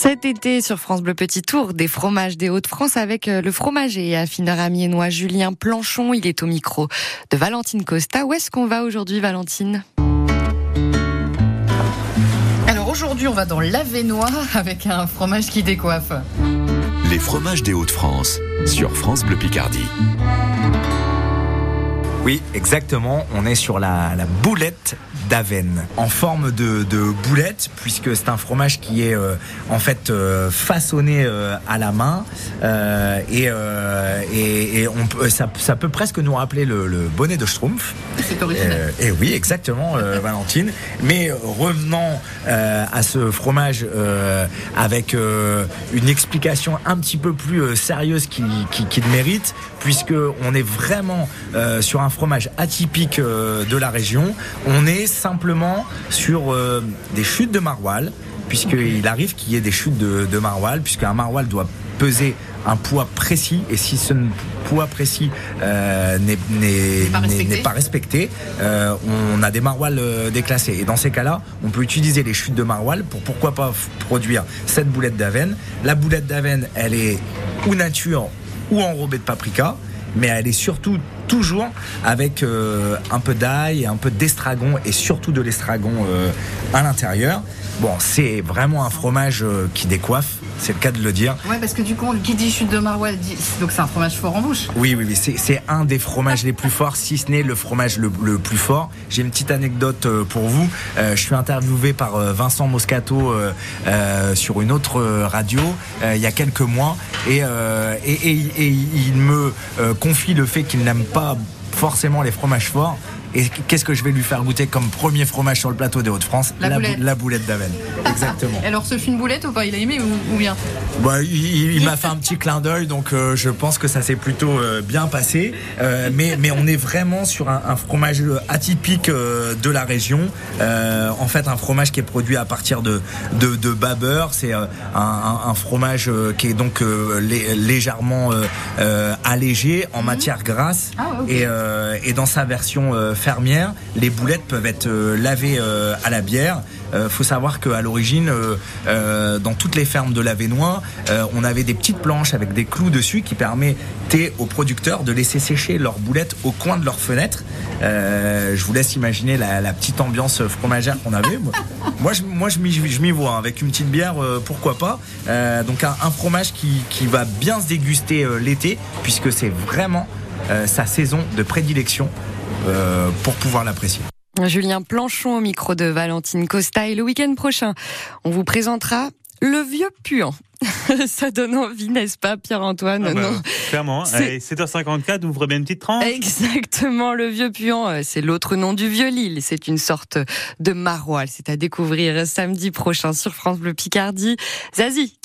Cet été sur France Bleu Petit Tour, des fromages des Hauts-de-France avec euh, le fromager et affineur amiénois Julien Planchon. Il est au micro de Valentine Costa. Où est-ce qu'on va aujourd'hui, Valentine? Alors aujourd'hui, on va dans l'Avenois avec un fromage qui décoiffe. Les fromages des Hauts-de-France sur France Bleu Picardie. Oui, exactement. On est sur la, la boulette d'Aven en forme de, de, boulette puisque c'est un fromage qui est euh, en fait euh, façonné euh, à la main et, et, et, on peut, ça, ça, peut presque nous rappeler le, le bonnet de Schtroumpf. C'est original. et oui, exactement, Valentine. Mais revenons à ce fromage avec une explication un petit peu plus sérieuse qu'il qui, qui mérite puisque on est vraiment sur un fromage atypique de la région. On est simplement sur euh, des chutes de maroilles, puisqu'il arrive qu'il y ait des chutes de, de maroilles, puisqu'un maroilles doit peser un poids précis, et si ce poids précis euh, n'est pas respecté, pas respecté euh, on a des maroilles euh, déclassées. Et dans ces cas-là, on peut utiliser les chutes de maroilles pour pourquoi pas produire cette boulette d'avenne. La boulette d'avenne, elle est ou nature ou enrobée de paprika mais elle est surtout toujours avec euh, un peu d'ail, un peu d'estragon et surtout de l'estragon euh, à l'intérieur. Bon, c'est vraiment un fromage euh, qui décoiffe, c'est le cas de le dire. Ouais, parce que du coup, qui dit chute de maroilles, dit... donc c'est un fromage fort en bouche. Oui, oui, oui, c'est un des fromages les plus forts, si ce n'est le fromage le, le plus fort. J'ai une petite anecdote pour vous. Je suis interviewé par Vincent Moscato sur une autre radio il y a quelques mois et, et, et, et il me confie le fait qu'il n'aime pas forcément les fromages forts. Et qu'est-ce que je vais lui faire goûter comme premier fromage sur le plateau des Hauts-de-France la, la, boulette, boulette d'Aven. Exactement. Alors, ce fut une boulette ou pas? Il a aimé ou, ou bien? Bah, Il, il m'a fait un petit clin d'œil, donc euh, je pense que ça s'est plutôt euh, bien passé. Euh, mais, mais on est vraiment sur un, un fromage atypique de la région. En fait, un fromage qui est produit à partir de, de, beurre. C'est un, fromage qui est donc lé, légèrement allégé en mmh. matière grasse. Ah, okay. et, et, dans sa version les boulettes peuvent être euh, lavées euh, à la bière. Euh, faut savoir qu'à l'origine, euh, dans toutes les fermes de l'Avenois, on avait des petites planches avec des clous dessus qui permettaient aux producteurs de laisser sécher leurs boulettes au coin de leur fenêtre. je vous laisse imaginer la, la petite ambiance fromagère qu'on avait. moi, je, moi, je m'y vois hein, avec une petite bière, pourquoi pas. donc un, fromage qui va bien se déguster l'été, puisque c'est vraiment sa saison de prédilection euh, pour pouvoir l'apprécier. Julien Planchon au micro de Valentine Costa et le week-end prochain, on vous présentera le vieux puant. Ça donne envie, n'est-ce pas, Pierre-Antoine ah bah, Clairement. 7h54, vous ferez bien une petite tranche. Exactement, le vieux puant, euh, c'est l'autre nom du vieux Lille. C'est une sorte de maroilles. C'est à découvrir samedi prochain sur France Bleu Picardie. Zazie,